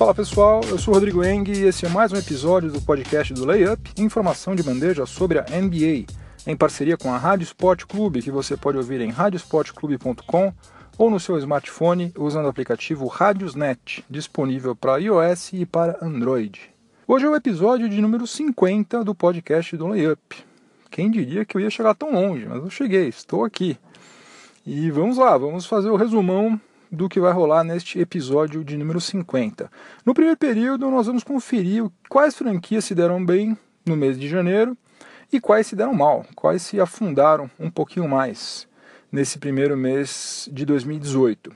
Fala pessoal, eu sou o Rodrigo Eng e esse é mais um episódio do podcast do Layup, informação de bandeja sobre a NBA, em parceria com a Rádio Sport Clube, que você pode ouvir em radiosportclube.com ou no seu smartphone usando o aplicativo Radiosnet, disponível para iOS e para Android. Hoje é o episódio de número 50 do podcast do Layup. Quem diria que eu ia chegar tão longe, mas eu cheguei, estou aqui. E vamos lá, vamos fazer o resumão do que vai rolar neste episódio de número 50. No primeiro período, nós vamos conferir quais franquias se deram bem no mês de janeiro e quais se deram mal, quais se afundaram um pouquinho mais nesse primeiro mês de 2018.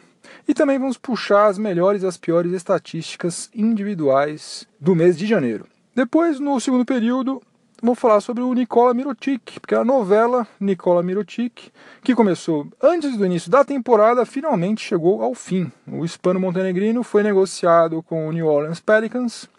E também vamos puxar as melhores e as piores estatísticas individuais do mês de janeiro. Depois, no segundo período, vou falar sobre o Nikola Mirotic, porque a novela Nikola Mirotic, que começou antes do início da temporada, finalmente chegou ao fim. O hispano-montenegrino foi negociado com o New Orleans Pelicans,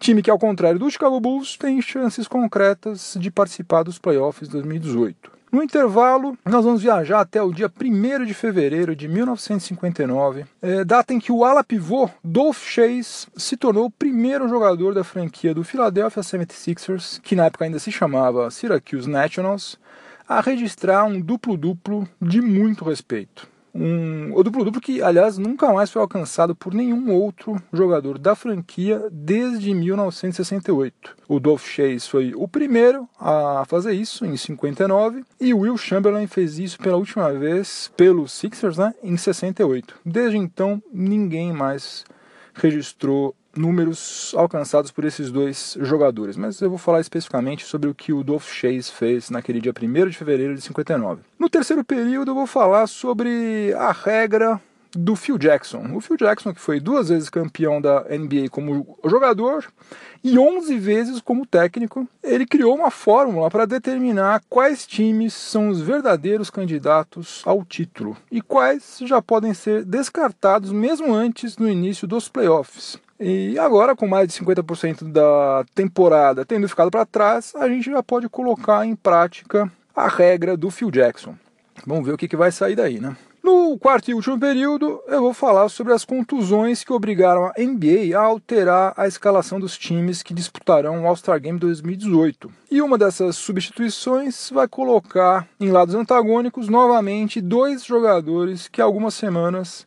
time que, ao contrário do Chicago Bulls, tem chances concretas de participar dos playoffs 2018. No intervalo, nós vamos viajar até o dia 1 de fevereiro de 1959, é, data em que o ala pivô Dolph Chase se tornou o primeiro jogador da franquia do Philadelphia 76ers, que na época ainda se chamava Syracuse Nationals, a registrar um duplo-duplo de muito respeito. Um, o duplo-duplo que, aliás, nunca mais foi alcançado por nenhum outro jogador da franquia desde 1968. O Dolph Chase foi o primeiro a fazer isso em 59 e Will Chamberlain fez isso pela última vez pelos Sixers né, em 68. Desde então, ninguém mais registrou números alcançados por esses dois jogadores, mas eu vou falar especificamente sobre o que o Dolph Chase fez naquele dia 1 de fevereiro de 59. No terceiro período, eu vou falar sobre a regra do Phil Jackson. O Phil Jackson, que foi duas vezes campeão da NBA como jogador e 11 vezes como técnico, ele criou uma fórmula para determinar quais times são os verdadeiros candidatos ao título e quais já podem ser descartados mesmo antes no início dos playoffs. E agora, com mais de 50% da temporada tendo ficado para trás, a gente já pode colocar em prática a regra do Phil Jackson. Vamos ver o que, que vai sair daí, né? No quarto e último período, eu vou falar sobre as contusões que obrigaram a NBA a alterar a escalação dos times que disputarão o All-Star Game 2018. E uma dessas substituições vai colocar em lados antagônicos novamente dois jogadores que algumas semanas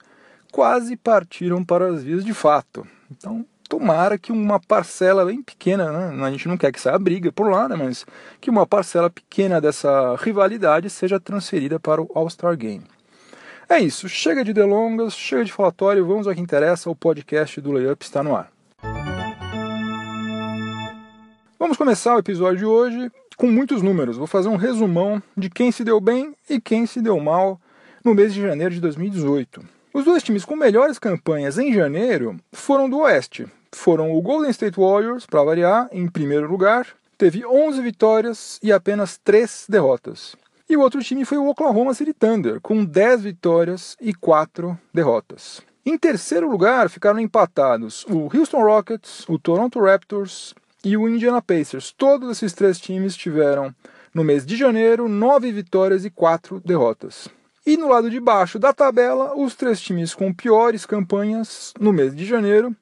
quase partiram para as vias de fato. Então, tomara que uma parcela bem pequena, né? a gente não quer que saia briga por lá, né? mas que uma parcela pequena dessa rivalidade seja transferida para o All-Star Game. É isso, chega de delongas, chega de falatório, vamos ao que interessa, o podcast do Layup está no ar. Vamos começar o episódio de hoje com muitos números. Vou fazer um resumão de quem se deu bem e quem se deu mal no mês de janeiro de 2018. Os dois times com melhores campanhas em janeiro foram do Oeste. Foram o Golden State Warriors, para variar, em primeiro lugar, teve 11 vitórias e apenas 3 derrotas. E o outro time foi o Oklahoma City Thunder, com 10 vitórias e 4 derrotas. Em terceiro lugar ficaram empatados o Houston Rockets, o Toronto Raptors e o Indiana Pacers. Todos esses três times tiveram, no mês de janeiro, 9 vitórias e 4 derrotas. E no lado de baixo da tabela, os três times com piores campanhas no mês de janeiro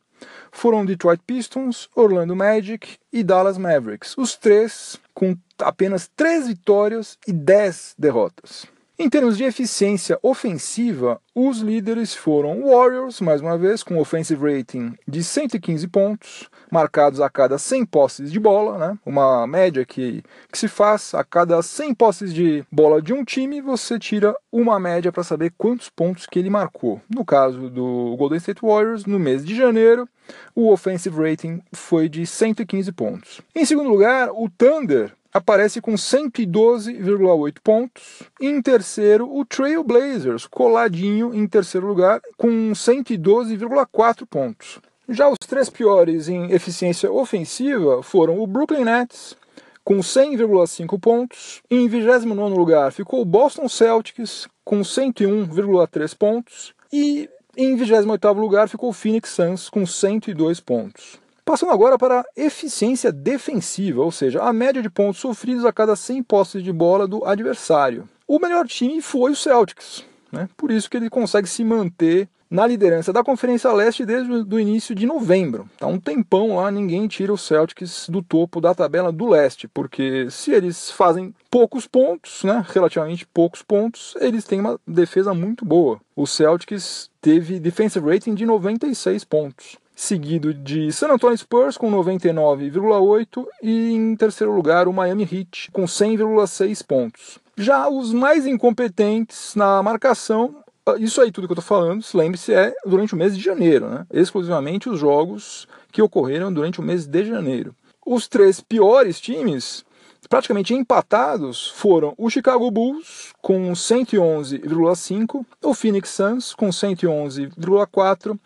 foram Detroit Pistons, Orlando Magic e Dallas Mavericks. Os três com apenas três vitórias e dez derrotas. Em termos de eficiência ofensiva, os líderes foram Warriors, mais uma vez, com offensive rating de 115 pontos, marcados a cada 100 posses de bola, né? uma média que, que se faz a cada 100 posses de bola de um time, você tira uma média para saber quantos pontos que ele marcou. No caso do Golden State Warriors, no mês de janeiro, o offensive rating foi de 115 pontos. Em segundo lugar, o Thunder aparece com 112,8 pontos. Em terceiro, o Trail Blazers, coladinho em terceiro lugar, com 112,4 pontos. Já os três piores em eficiência ofensiva foram o Brooklyn Nets, com 100,5 pontos. Em 29 lugar ficou o Boston Celtics, com 101,3 pontos. E em 28 lugar ficou o Phoenix Suns, com 102 pontos. Passando agora para a eficiência defensiva, ou seja, a média de pontos sofridos a cada 100 posses de bola do adversário. O melhor time foi o Celtics, né? por isso que ele consegue se manter na liderança da Conferência Leste desde o início de novembro. Tá um tempão lá, ninguém tira os Celtics do topo da tabela do leste, porque se eles fazem poucos pontos, né, relativamente poucos pontos, eles têm uma defesa muito boa. O Celtics teve defensive rating de 96 pontos seguido de San Antonio Spurs com 99,8 e em terceiro lugar o Miami Heat com 100,6 pontos. Já os mais incompetentes na marcação, ah, isso aí tudo que eu estou falando, lembre-se, é durante o mês de janeiro, né? exclusivamente os jogos que ocorreram durante o mês de janeiro. Os três piores times praticamente empatados foram o Chicago Bulls com 111,5, o Phoenix Suns com 111,4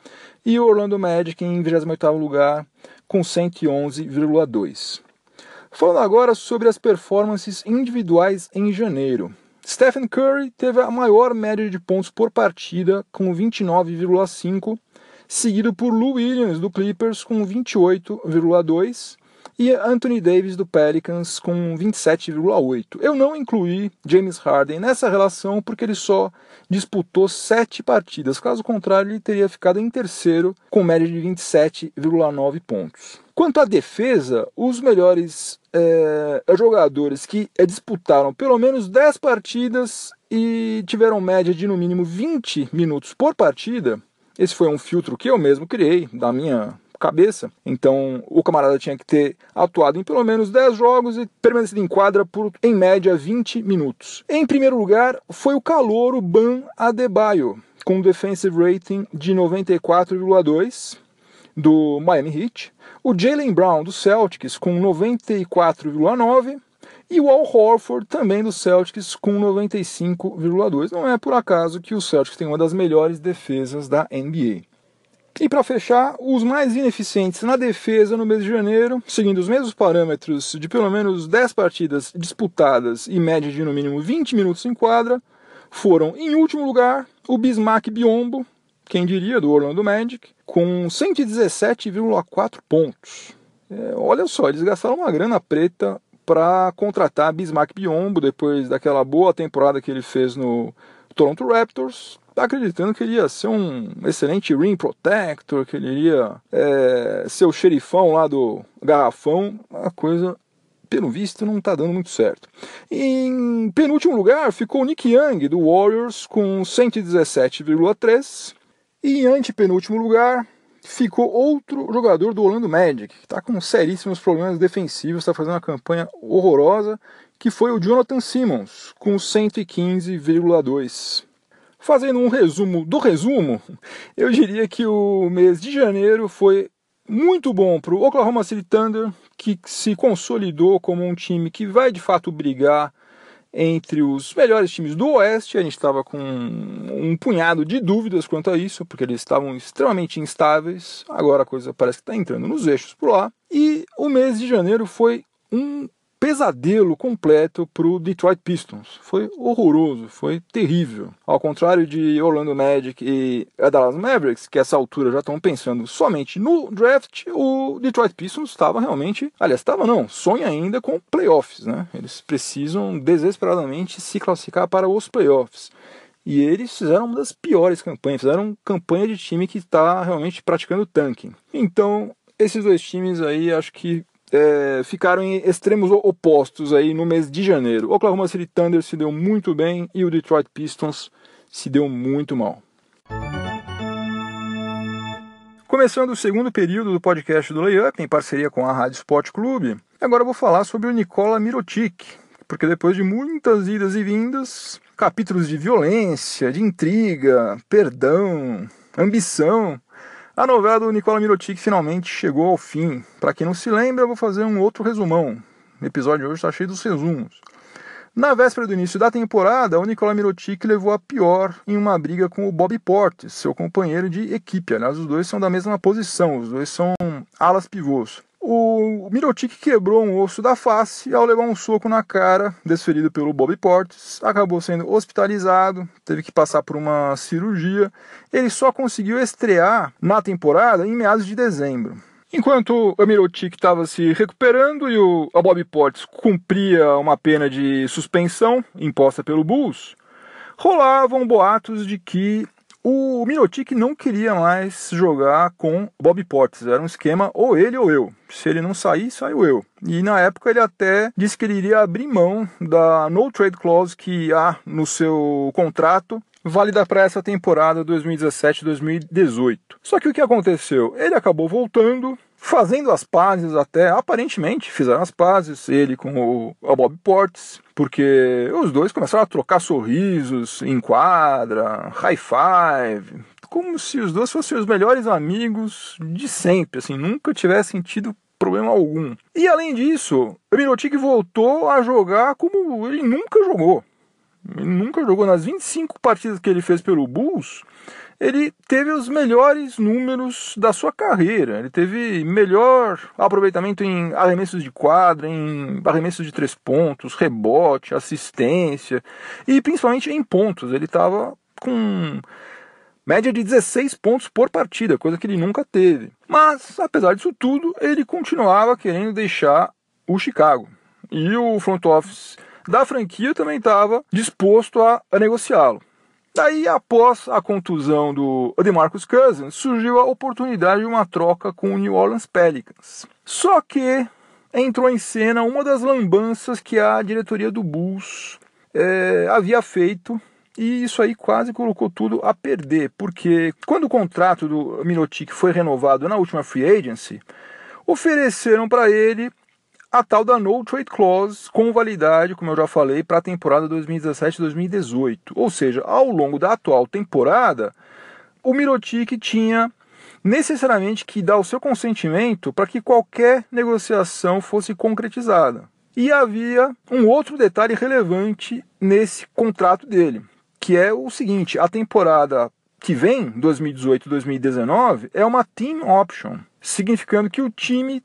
e o Orlando Magic em 28º lugar com 111,2. Falando agora sobre as performances individuais em janeiro. Stephen Curry teve a maior média de pontos por partida com 29,5, seguido por Lou Williams do Clippers com 28,2 e Anthony Davis do Pelicans com 27,8. Eu não incluí James Harden nessa relação porque ele só disputou sete partidas, caso contrário, ele teria ficado em terceiro com média de 27,9 pontos. Quanto à defesa, os melhores é, jogadores que disputaram pelo menos 10 partidas e tiveram média de no mínimo 20 minutos por partida, esse foi um filtro que eu mesmo criei da minha cabeça. Então o camarada tinha que ter atuado em pelo menos 10 jogos e permanecido em quadra por, em média, 20 minutos. Em primeiro lugar, foi o calouro Ban Adebayo, com um defensive rating de 94,2 do Miami Heat, o Jalen Brown do Celtics com 94,9 e o Al Horford também do Celtics com 95,2. Não é por acaso que o Celtics tem uma das melhores defesas da NBA. E para fechar, os mais ineficientes na defesa no mês de janeiro, seguindo os mesmos parâmetros de pelo menos 10 partidas disputadas e média de no mínimo 20 minutos em quadra, foram, em último lugar, o Bismarck Biombo, quem diria, do Orlando Magic, com 117,4 pontos. É, olha só, eles gastaram uma grana preta para contratar Bismarck Biombo depois daquela boa temporada que ele fez no Toronto Raptors acreditando que ele ia ser um excelente ring protector, que ele iria é, ser o xerifão lá do garrafão. A coisa, pelo visto, não está dando muito certo. Em penúltimo lugar ficou Nick Young, do Warriors, com 117,3. E em antepenúltimo lugar ficou outro jogador do Orlando Magic, que está com seríssimos problemas defensivos, está fazendo uma campanha horrorosa, que foi o Jonathan Simmons, com 115,2. Fazendo um resumo do resumo, eu diria que o mês de janeiro foi muito bom para o Oklahoma City Thunder, que se consolidou como um time que vai de fato brigar entre os melhores times do Oeste. A gente estava com um punhado de dúvidas quanto a isso, porque eles estavam extremamente instáveis. Agora a coisa parece que está entrando nos eixos por lá. E o mês de janeiro foi um pesadelo completo para o Detroit Pistons. Foi horroroso, foi terrível. Ao contrário de Orlando Magic e Dallas Mavericks, que essa altura já estão pensando somente no draft, o Detroit Pistons estava realmente, aliás, estava não, sonha ainda com playoffs, né? Eles precisam desesperadamente se classificar para os playoffs. E eles fizeram uma das piores campanhas, fizeram campanha de time que está realmente praticando tanking. Então, esses dois times aí acho que é, ficaram em extremos opostos aí no mês de janeiro. O Oklahoma City Thunder se deu muito bem e o Detroit Pistons se deu muito mal. Começando o segundo período do podcast do Layup, em parceria com a Rádio Sport Clube, agora eu vou falar sobre o Nikola Mirotic, porque depois de muitas idas e vindas, capítulos de violência, de intriga, perdão, ambição, a novela do Nicola Mirotic finalmente chegou ao fim. Para quem não se lembra, eu vou fazer um outro resumão. O episódio de hoje está cheio dos resumos. Na véspera do início da temporada, o Nicola Mirotic levou a pior em uma briga com o Bob Portes, seu companheiro de equipe. Aliás, os dois são da mesma posição, os dois são alas pivôs. O Mirotic quebrou um osso da face ao levar um soco na cara, desferido pelo Bobby Portes, acabou sendo hospitalizado, teve que passar por uma cirurgia. Ele só conseguiu estrear na temporada em meados de dezembro. Enquanto o Mirotic estava se recuperando e o Bobby Portes cumpria uma pena de suspensão imposta pelo Bulls, rolavam boatos de que O Mirotic não queria mais jogar com Bob Portes, era um esquema ou ele ou eu. Se ele não sair, saiu eu. E na época ele até disse que ele iria abrir mão da no trade clause que há no seu contrato válida para essa temporada 2017-2018. Só que o que aconteceu? Ele acabou voltando, fazendo as pazes até, aparentemente fizeram as pazes, ele com o, o Bob Portes, porque os dois começaram a trocar sorrisos em quadra, high five, como se os dois fossem os melhores amigos de sempre, assim, nunca tivessem tido problema algum. E além disso, Mirotic voltou a jogar como ele nunca jogou. Ele nunca jogou nas 25 partidas que ele fez pelo Bulls ele teve os melhores números da sua carreira. Ele teve melhor aproveitamento em arremessos de quadra, em arremessos de três pontos, rebote, assistência e principalmente em pontos. Ele estava com média de 16 pontos por partida, coisa que ele nunca teve. Mas, apesar disso tudo, ele continuava querendo deixar o Chicago. E o front office da franquia também estava disposto a, negociá-lo. Daí, após a contusão do DeMarcus Cousins, surgiu a oportunidade de uma troca com o New Orleans Pelicans. Só que entrou em cena uma das lambanças que a diretoria do Bulls é, havia feito e isso aí quase colocou tudo a perder, porque quando o contrato do Minotic foi renovado na última free agency, ofereceram para ele a tal da No Trade Clause com validade, como eu já falei, para a temporada 2017-2018. Ou seja, ao longo da atual temporada, o Mirotic tinha necessariamente que dar o seu consentimento para que qualquer negociação fosse concretizada. E havia um outro detalhe relevante nesse contrato dele, que é o seguinte: a temporada que vem, 2018-2019, é uma team option, significando que o time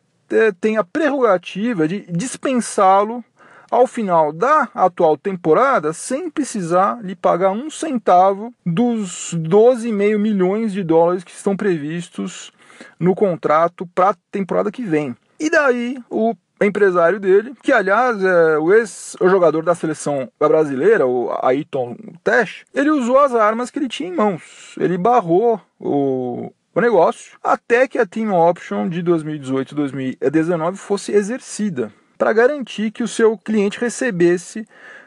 tem a prerrogativa de dispensá-lo ao final da atual temporada sem precisar lhe pagar um centavo dos 12,5 milhões de dólares que estão previstos no contrato para a temporada que vem. E daí o empresário dele, que aliás é o ex-jogador da seleção brasileira, o Ayrton Tesh, ele usou as armas que ele tinha em mãos. Ele barrou o o negócio até que a Team Option de 2018-2019 fosse exercida, para garantir que o seu cliente recebesse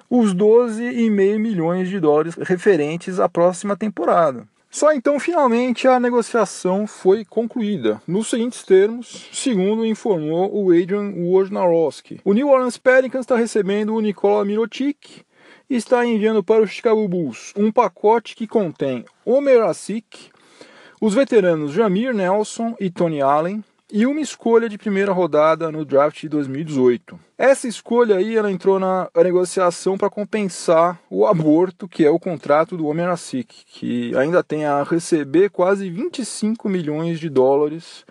os 12,5 milhões de dólares referentes à próxima temporada. Só então, finalmente, a negociação foi concluída, nos seguintes termos, segundo informou o Adrian Wojnarowski. O New Orleans Pelicans está recebendo o Nikola Mirotic e está enviando para o Chicago Bulls um pacote que contém Omer Asik, os veteranos Jamir Nelson e Tony Allen e uma escolha de primeira rodada no draft de 2018. Essa escolha aí ela entrou na negociação para compensar o aborto que é o contrato do Asik, que ainda tem a receber quase 25 milhões de dólares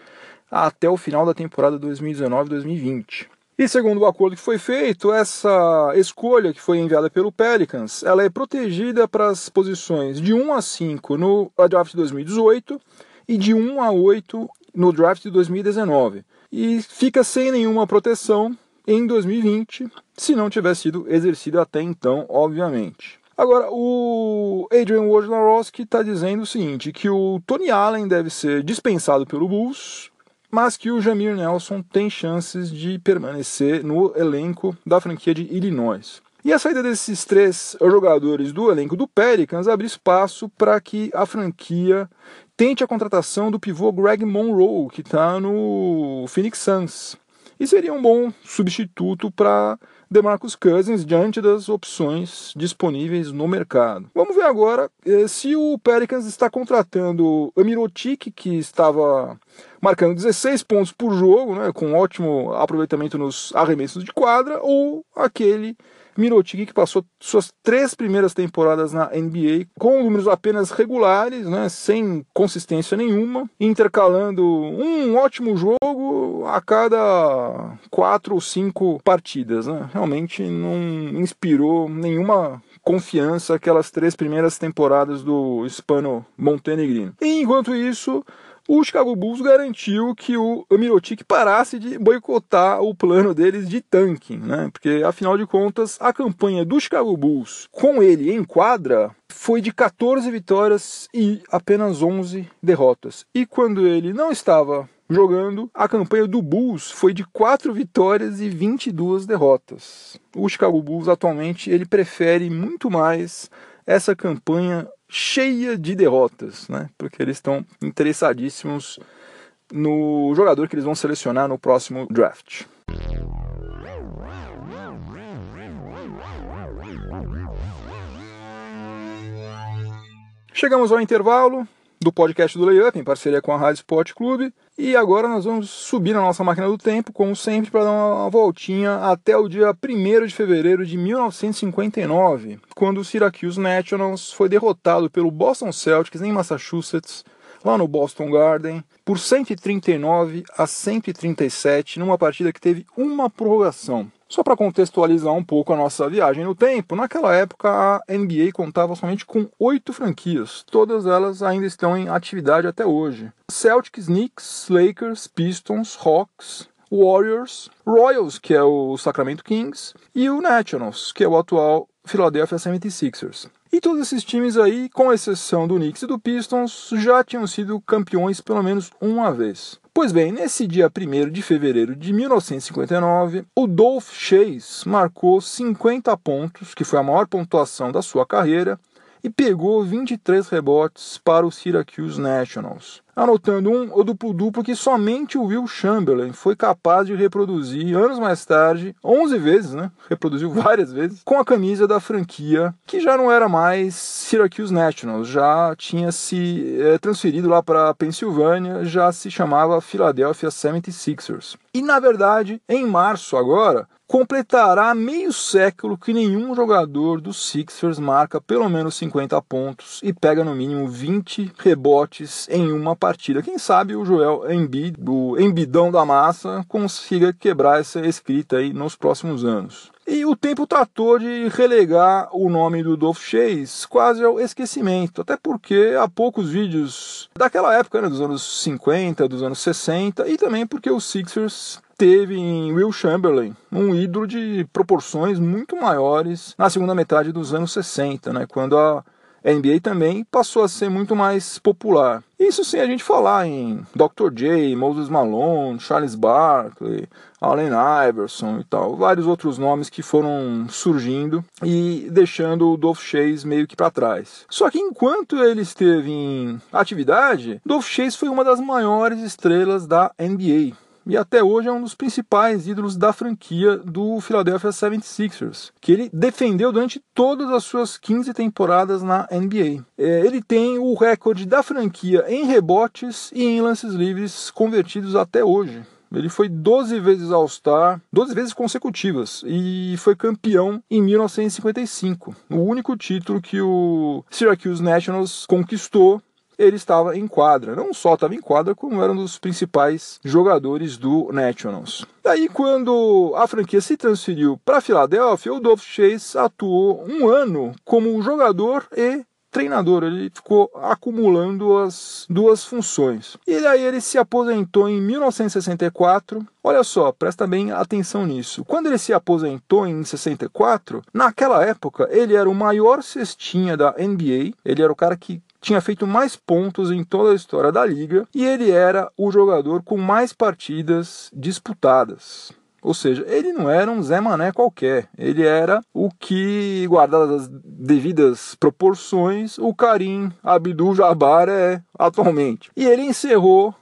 até o final da temporada 2019-2020. E segundo o acordo que foi feito, essa escolha que foi enviada pelo Pelicans, ela é protegida para as posições de 1 a 5 no draft de 2018 e de 1 a 8 no draft de 2019. E fica sem nenhuma proteção em 2020, se não tiver sido exercida até então, obviamente. Agora, o Adrian Wojnarowski está dizendo o seguinte, que o Tony Allen deve ser dispensado pelo Bulls mas que o Jamir Nelson tem chances de permanecer no elenco da franquia de Illinois. E a saída desses três jogadores do elenco do Pelicans abre espaço para que a franquia tente a contratação do pivô Greg Monroe, que está no Phoenix Suns. E seria um bom substituto para DeMarcus Cousins diante das opções disponíveis no mercado. Vamos ver agora eh, se o Pelicans está contratando o Mirotic, que estava marcando 16 pontos por jogo, né, com ótimo aproveitamento nos arremessos de quadra, ou aquele Mirotic que passou suas três primeiras temporadas na NBA com números apenas regulares, né, sem consistência nenhuma, intercalando um ótimo jogo a cada quatro ou cinco partidas. Né. Realmente não inspirou nenhuma confiança aquelas três primeiras temporadas do hispano montenegrino. E enquanto isso, o Chicago Bulls garantiu que o Mirotic parasse de boicotar o plano deles de tanking, né? Porque afinal de contas, a campanha do Chicago Bulls com ele em quadra foi de 14 vitórias e apenas 11 derrotas. E quando ele não estava jogando, a campanha do Bulls foi de 4 vitórias e 22 derrotas. O Chicago Bulls atualmente ele prefere muito mais essa campanha cheia de derrotas, né? Porque eles estão interessadíssimos no jogador que eles vão selecionar no próximo draft. Chegamos ao intervalo do podcast do Layup, em parceria com a Rádio Sport Clube. E agora nós vamos subir na nossa máquina do tempo, como sempre, para dar uma voltinha até o dia 1 de fevereiro de 1959, quando o Syracuse Nationals foi derrotado pelo Boston Celtics em Massachusetts, lá no Boston Garden, por 139 a 137, numa partida que teve uma prorrogação. Só para contextualizar um pouco a nossa viagem no tempo, naquela época a NBA contava somente com oito franquias, todas elas ainda estão em atividade até hoje: Celtics, Knicks, Lakers, Pistons, Hawks, Warriors, Royals, que é o Sacramento Kings, e o Nationals, que é o atual Philadelphia 76ers. E todos esses times aí, com exceção do Knicks e do Pistons, já tinham sido campeões pelo menos uma vez. Pois bem, nesse dia 1 de fevereiro de 1959, o Dolph Chase marcou 50 pontos, que foi a maior pontuação da sua carreira, e pegou 23 rebotes para o Syracuse Nationals, anotando um duplo-duplo que somente o Will Chamberlain foi capaz de reproduzir anos mais tarde, 11 vezes, né? Reproduziu várias vezes, com a camisa da franquia, que já não era mais Syracuse Nationals, já tinha se é, transferido lá para Pensilvânia, já se chamava Philadelphia 76ers. E na verdade, em março agora, completará meio século que nenhum jogador dos Sixers marca pelo menos 50 pontos e pega no mínimo 20 rebotes em uma partida. Quem sabe o Joel Embiid, o Embidão da massa, consiga quebrar essa escrita aí nos próximos anos. E o tempo tratou de relegar o nome do Dolph Chase quase ao esquecimento, até porque há poucos vídeos daquela época, né, dos anos 50, dos anos 60, e também porque os Sixers teve em Will Chamberlain um ídolo de proporções muito maiores na segunda metade dos anos 60, né, quando a NBA também passou a ser muito mais popular. Isso sem a gente falar em Dr. J, Moses Malone, Charles Barkley, Allen Iverson e tal, vários outros nomes que foram surgindo e deixando o Dolph Chase meio que para trás. Só que enquanto ele esteve em atividade, Dolph Chase foi uma das maiores estrelas da NBA e até hoje é um dos principais ídolos da franquia do Philadelphia 76ers, que ele defendeu durante todas as suas 15 temporadas na NBA. É, ele tem o recorde da franquia em rebotes e em lances livres convertidos até hoje. Ele foi 12 vezes All-Star, 12 vezes consecutivas, e foi campeão em 1955. O único título que o Syracuse Nationals conquistou ele estava em quadra. Não só estava em quadra, como era um dos principais jogadores do Nationals. Daí, quando a franquia se transferiu para Filadélfia, o Dolph Chase atuou um ano como jogador e treinador, ele ficou acumulando as duas funções. E aí ele se aposentou em 1964. Olha só, presta bem atenção nisso. Quando ele se aposentou em 64, naquela época ele era o maior cestinha da NBA, ele era o cara que tinha feito mais pontos em toda a história da liga e ele era o jogador com mais partidas disputadas. Ou seja, ele não era um Zé Mané qualquer. Ele era o que, guardadas as devidas proporções, o Karim Abdul-Jabbar é atualmente. E ele encerrou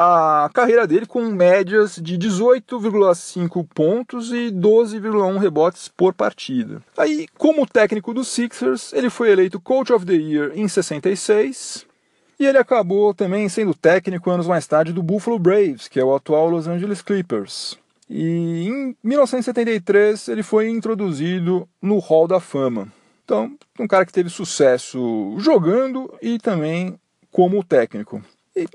a carreira dele com médias de 18,5 pontos e 12,1 rebotes por partida. Aí, como técnico dos Sixers, ele foi eleito Coach of the Year em 66 e ele acabou também sendo técnico anos mais tarde do Buffalo Braves, que é o atual Los Angeles Clippers. E em 1973 ele foi introduzido no Hall da Fama. Então, um cara que teve sucesso jogando e também como técnico.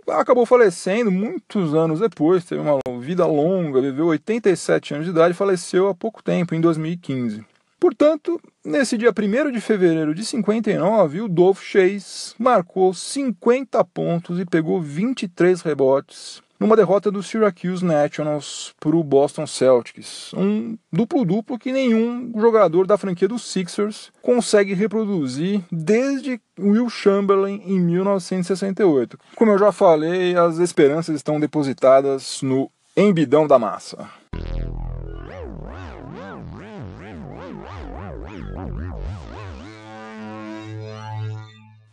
Acabou falecendo muitos anos depois, teve uma vida longa, viveu 87 anos de idade faleceu há pouco tempo, em 2015. Portanto, nesse dia 1 de fevereiro de 59, o Dolph Chase marcou 50 pontos e pegou 23 rebotes numa derrota do Syracuse Nationals para o Boston Celtics. Um duplo-duplo que nenhum jogador da franquia dos Sixers consegue reproduzir desde Will Chamberlain em 1968. Como eu já falei, as esperanças estão depositadas no embidão da massa.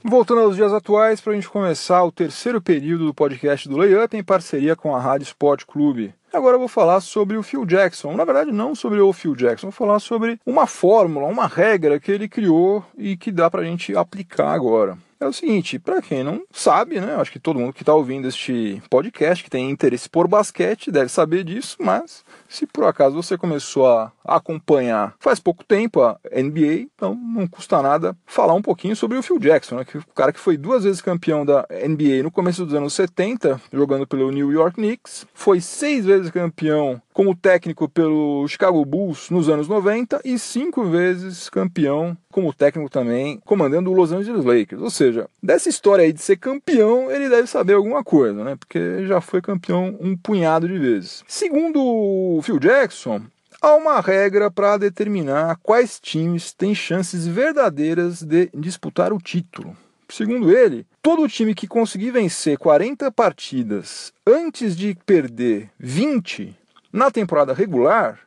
Voltando aos dias atuais, para a gente começar o terceiro período do podcast do Layup em parceria com a Rádio Sport Clube. Agora eu vou falar sobre o Phil Jackson. Na verdade, não sobre o Phil Jackson, vou falar sobre uma fórmula, uma regra que ele criou e que dá para a gente aplicar agora é o seguinte, para quem não sabe, né, acho que todo mundo que está ouvindo este podcast, que tem interesse por basquete, deve saber disso, mas se por acaso você começou a acompanhar faz pouco tempo a NBA, então não custa nada falar um pouquinho sobre o Phil Jackson, né, que o cara que foi duas vezes campeão da NBA no começo dos anos 70, jogando pelo New York Knicks, foi seis vezes campeão como técnico pelo Chicago Bulls nos anos 90 e cinco vezes campeão como técnico também, comandando o Los Angeles Lakers. Ou seja, dessa história aí de ser campeão, ele deve saber alguma coisa, né? Porque já foi campeão um punhado de vezes. Segundo o Phil Jackson, há uma regra para determinar quais times têm chances verdadeiras de disputar o título. Segundo ele, todo time que conseguir vencer 40 partidas antes de perder 20 na temporada regular,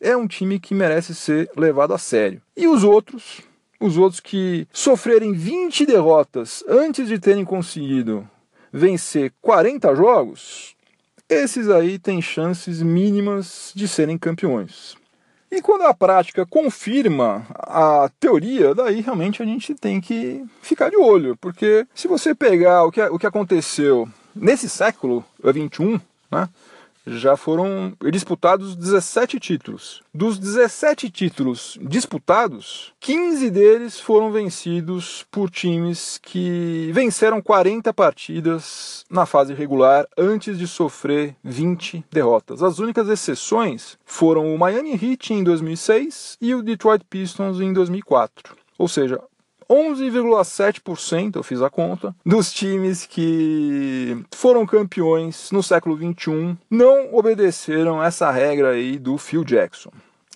é um time que merece ser levado a sério. E os outros, os outros que sofrerem 20 derrotas antes de terem conseguido vencer 40 jogos, esses aí têm chances mínimas de serem campeões. E quando a prática confirma a teoria, daí realmente a gente tem que ficar de olho, porque se você pegar o que, o que aconteceu nesse século 21, né, já foram disputados 17 títulos. Dos 17 títulos disputados, 15 deles foram vencidos por times que venceram 40 partidas na fase regular antes de sofrer 20 derrotas. As únicas exceções foram o Miami Heat em 2006 e o Detroit Pistons em 2004. Ou seja, 11,7%, eu fiz a conta, dos times que foram campeões no século 21 não obedeceram essa regra aí do Phil Jackson.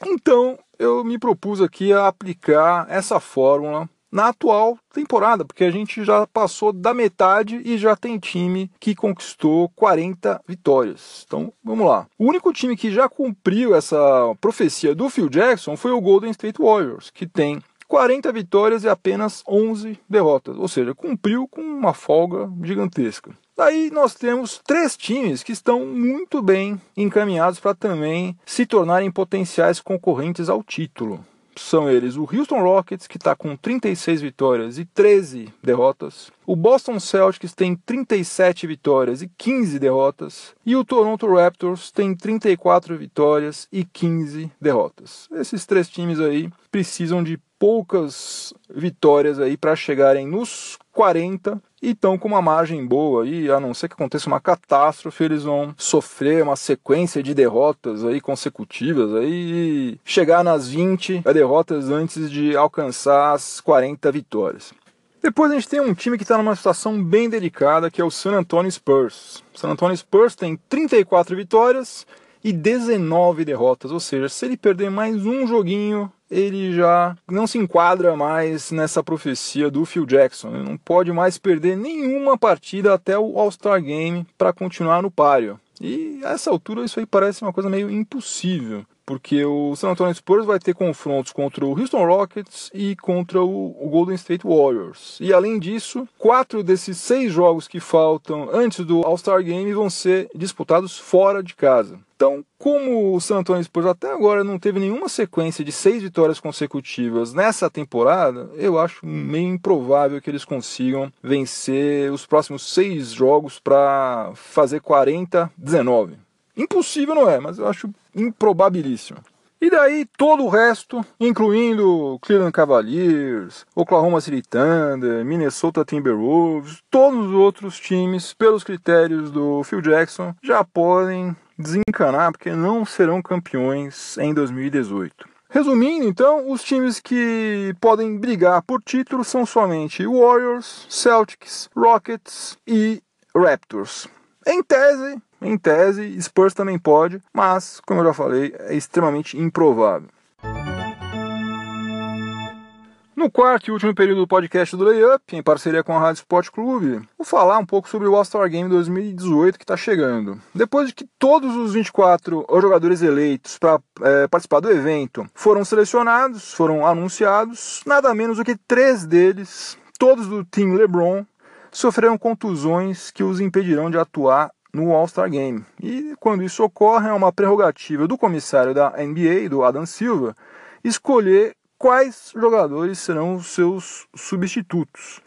Então, eu me propus aqui a aplicar essa fórmula na atual temporada, porque a gente já passou da metade e já tem time que conquistou 40 vitórias. Então, vamos lá. O único time que já cumpriu essa profecia do Phil Jackson foi o Golden State Warriors, que tem 40 vitórias e apenas 11 derrotas, ou seja, cumpriu com uma folga gigantesca. Daí nós temos três times que estão muito bem encaminhados para também se tornarem potenciais concorrentes ao título são eles o Houston Rockets, que está com 36 vitórias e 13 derrotas. O Boston Celtics tem 37 vitórias e 15 derrotas. E o Toronto Raptors tem 34 vitórias e 15 derrotas. Esses três times aí precisam de poucas vitórias aí para chegarem nos 40 e estão com uma margem boa aí, a não ser que aconteça uma catástrofe, eles vão sofrer uma sequência de derrotas aí consecutivas aí e chegar nas 20 derrotas antes de alcançar as 40 vitórias. Depois a gente tem um time que está numa situação bem delicada, que é o San Antonio Spurs. O San Antonio Spurs tem 34 vitórias e 19 derrotas, ou seja, se ele perder mais um joguinho, ele já não se enquadra mais nessa profecia do Phil Jackson. Ele não pode mais perder nenhuma partida até o All-Star Game para continuar no páreo. E a essa altura isso aí parece uma coisa meio impossível porque o San Antonio Spurs vai ter confrontos contra o Houston Rockets e contra o, Golden State Warriors. E além disso, quatro desses seis jogos que faltam antes do All-Star Game vão ser disputados fora de casa. Então, como o San Antonio Spurs até agora não teve nenhuma sequência de seis vitórias consecutivas nessa temporada, eu acho meio improvável que eles consigam vencer os próximos seis jogos para fazer 40-19. Impossível não é, mas eu acho improbabilíssimo. E daí todo o resto, incluindo Cleveland Cavaliers, Oklahoma City Thunder, Minnesota Timberwolves, todos os outros times, pelos critérios do Phil Jackson, já podem desencanar porque não serão campeões em 2018. Resumindo, então, os times que podem brigar por título são somente Warriors, Celtics, Rockets e Raptors. Em tese, em tese, Spurs também pode, mas, como eu já falei, é extremamente improvável. No quarto e último período do podcast do Layup, em parceria com a Rádio Sport Clube, vou falar um pouco sobre o All-Star Game 2018 que está chegando. Depois de que todos os 24 jogadores eleitos para é, participar do evento foram selecionados, foram anunciados, nada menos do que três deles, todos do Team LeBron, sofreram contusões que os impedirão de atuar no All-Star Game. E quando isso ocorre, é uma prerrogativa do comissário da NBA, do Adam Silva, escolher quais jogadores serão os seus substitutos,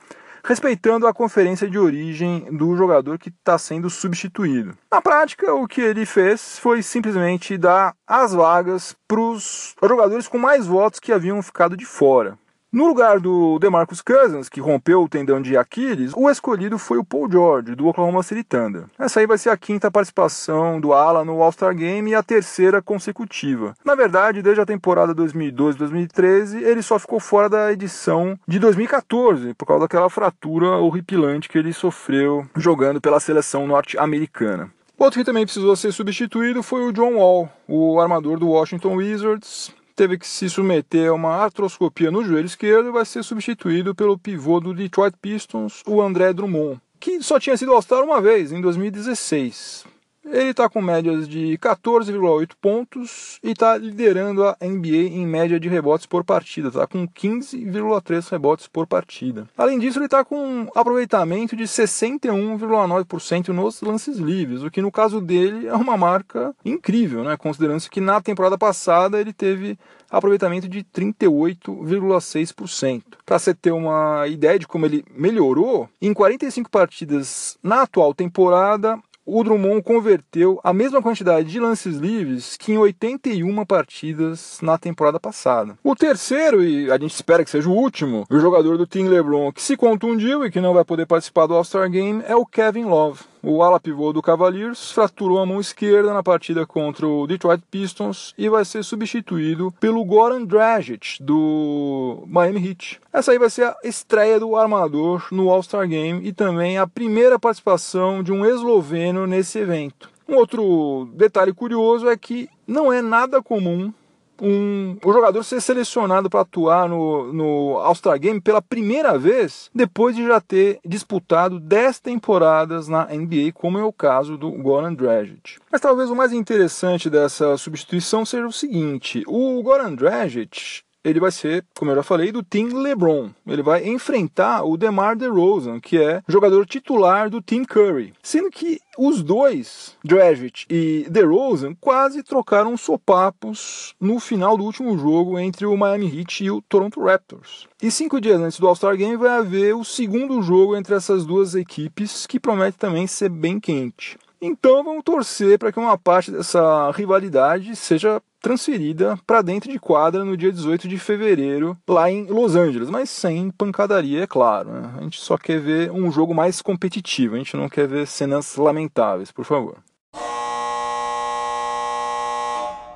respeitando a conferência de origem do jogador que está sendo substituído. Na prática, o que ele fez foi simplesmente dar as vagas para os jogadores com mais votos que haviam ficado de fora. No lugar do DeMarcus Cousins, que rompeu o tendão de Aquiles, o escolhido foi o Paul George, do Oklahoma City Thunder. Essa aí vai ser a quinta participação do Ala no All-Star Game e a terceira consecutiva. Na verdade, desde a temporada 2012-2013, ele só ficou fora da edição de 2014, por causa daquela fratura horripilante que ele sofreu jogando pela seleção norte-americana. Outro que também precisou ser substituído foi o John Wall, o armador do Washington Wizards, teve que se submeter a uma artroscopia no joelho esquerdo e vai ser substituído pelo pivô do Detroit Pistons, o André Drummond, que só tinha sido All-Star uma vez, em 2016. Ele está com médias de 14,8 pontos e está liderando a NBA em média de rebotes por partida, está com 15,3 rebotes por partida. Além disso, ele está com um aproveitamento de 61,9% nos lances livres, o que no caso dele é uma marca incrível, né? considerando-se que na temporada passada ele teve aproveitamento de 38,6%. Para você ter uma ideia de como ele melhorou, em 45 partidas na atual temporada, o Drummond converteu a mesma quantidade de lances livres que em 81 partidas na temporada passada. O terceiro, e a gente espera que seja o último, o jogador do Team LeBron que se contundiu e que não vai poder participar do All-Star Game é o Kevin Love. O ala pivô do Cavaliers fraturou a mão esquerda na partida contra o Detroit Pistons e vai ser substituído pelo Goran Dragic do Miami Heat. Essa aí vai ser a estreia do armador no All-Star Game e também a primeira participação de um esloveno nesse evento. Um outro detalhe curioso é que não é nada comum um, o jogador ser selecionado para atuar no, no All-Star Game pela primeira vez depois de já ter disputado 10 temporadas na NBA, como é o caso do Goran Dragic. Mas talvez o mais interessante dessa substituição seja o seguinte: o Goran Dragic ele vai ser, como eu já falei, do Team LeBron. Ele vai enfrentar o DeMar DeRozan, que é jogador titular do Team Curry. Sendo que os dois, Dragic e DeRozan, quase trocaram sopapos no final do último jogo entre o Miami Heat e o Toronto Raptors. E cinco dias antes do All-Star Game vai haver o segundo jogo entre essas duas equipes, que promete também ser bem quente. Então vamos torcer para que uma parte dessa rivalidade seja transferida para dentro de quadra no dia 18 de fevereiro, lá em Los Angeles, mas sem pancadaria, é claro. Né? A gente só quer ver um jogo mais competitivo, a gente não quer ver cenas lamentáveis, por favor.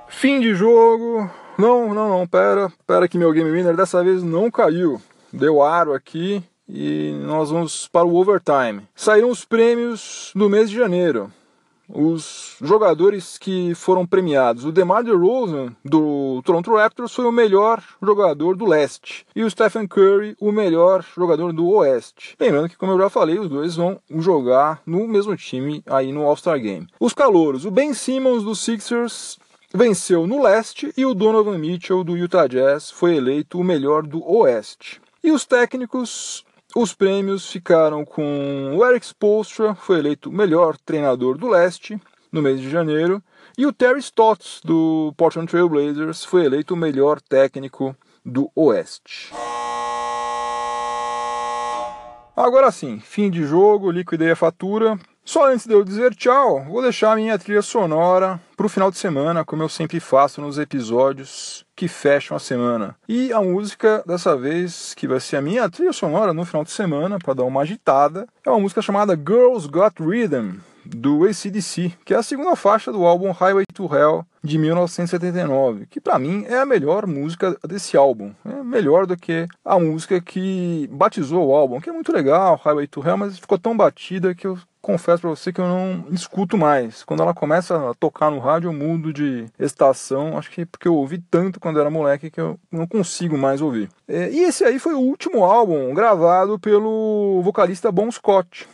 Fim de jogo. Não, não, não, pera, pera que meu Game Winner dessa vez não caiu. Deu aro aqui e nós vamos para o overtime. Saíram os prêmios do mês de janeiro os jogadores que foram premiados. O DeMar DeRozan, do Toronto Raptors, foi o melhor jogador do leste. E o Stephen Curry, o melhor jogador do oeste. Lembrando que, como eu já falei, os dois vão jogar no mesmo time aí no All-Star Game. Os calouros, o Ben Simmons do Sixers venceu no leste e o Donovan Mitchell do Utah Jazz foi eleito o melhor do oeste. E os técnicos, os prêmios ficaram com o Eric Spoelstra, foi eleito melhor treinador do leste no mês de janeiro, e o Terry Stotts, do Portland Trail Blazers, foi eleito o melhor técnico do oeste. Agora sim, fim de jogo, liquidei a fatura. Só antes de eu dizer tchau, vou deixar a minha trilha sonora para o final de semana, como eu sempre faço nos episódios que fecham a semana. E a música dessa vez, que vai ser a minha trilha sonora no final de semana, para dar uma agitada, é uma música chamada Girls Got Rhythm, do ACDC, que é a segunda faixa do álbum Highway to Hell de 1979, que para mim é a melhor música desse álbum. É melhor do que a música que batizou o álbum, que é muito legal, Highway to Hell, mas ficou tão batida que eu confesso para você que eu não escuto mais. Quando ela começa a tocar no rádio, eu mudo de estação. Acho que porque eu ouvi tanto quando era moleque que eu não consigo mais ouvir. É, e esse aí foi o último álbum gravado pelo vocalista Bon Scott.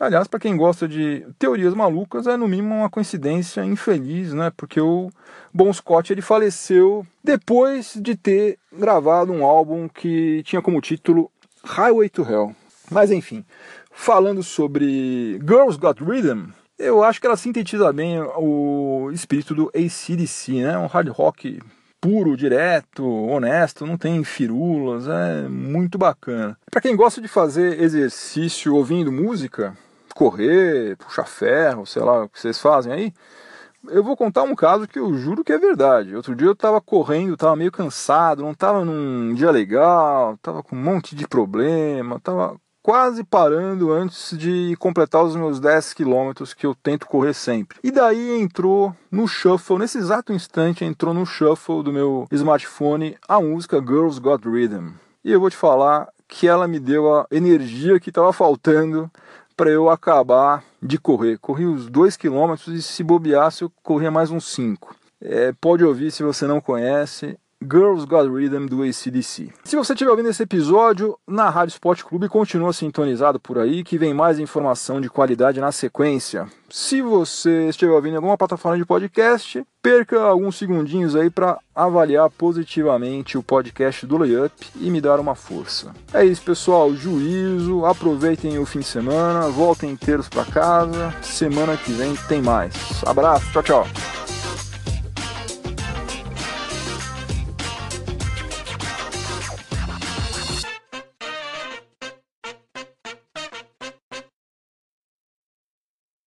Aliás, para quem gosta de teorias malucas, é no mínimo uma coincidência infeliz, né? Porque o Bon Scott ele faleceu depois de ter gravado um álbum que tinha como título Highway to Hell. Mas enfim, falando sobre Girls Got Rhythm, eu acho que ela sintetiza bem o espírito do ACDC, né? Um hard rock puro, direto, honesto, não tem firulas, é muito bacana. Para quem gosta de fazer exercício ouvindo música, correr, puxar ferro, sei lá o que vocês fazem aí, eu vou contar um caso que eu juro que é verdade. Outro dia eu tava correndo, tava meio cansado, não tava num dia legal, tava com um monte de problema, tava quase parando antes de completar os meus 10 quilômetros que eu tento correr sempre. E daí entrou no shuffle, nesse exato instante entrou no shuffle do meu smartphone a música Girls Got Rhythm. E eu vou te falar que ela me deu a energia que estava faltando para eu acabar de correr. Corri os 2 quilômetros e se bobeasse eu corria mais uns 5. É, pode ouvir se você não conhece. Girls Got Rhythm do ACDC. Se você estiver ouvindo esse episódio na Rádio Sport Clube, continua sintonizado por aí que vem mais informação de qualidade na sequência. Se você estiver ouvindo em alguma plataforma de podcast, perca alguns segundinhos aí para avaliar positivamente o podcast do Layup e me dar uma força. É isso, pessoal. Juízo, aproveitem o fim de semana, voltem inteiros para casa. Semana que vem tem mais. Abraço, tchau, tchau.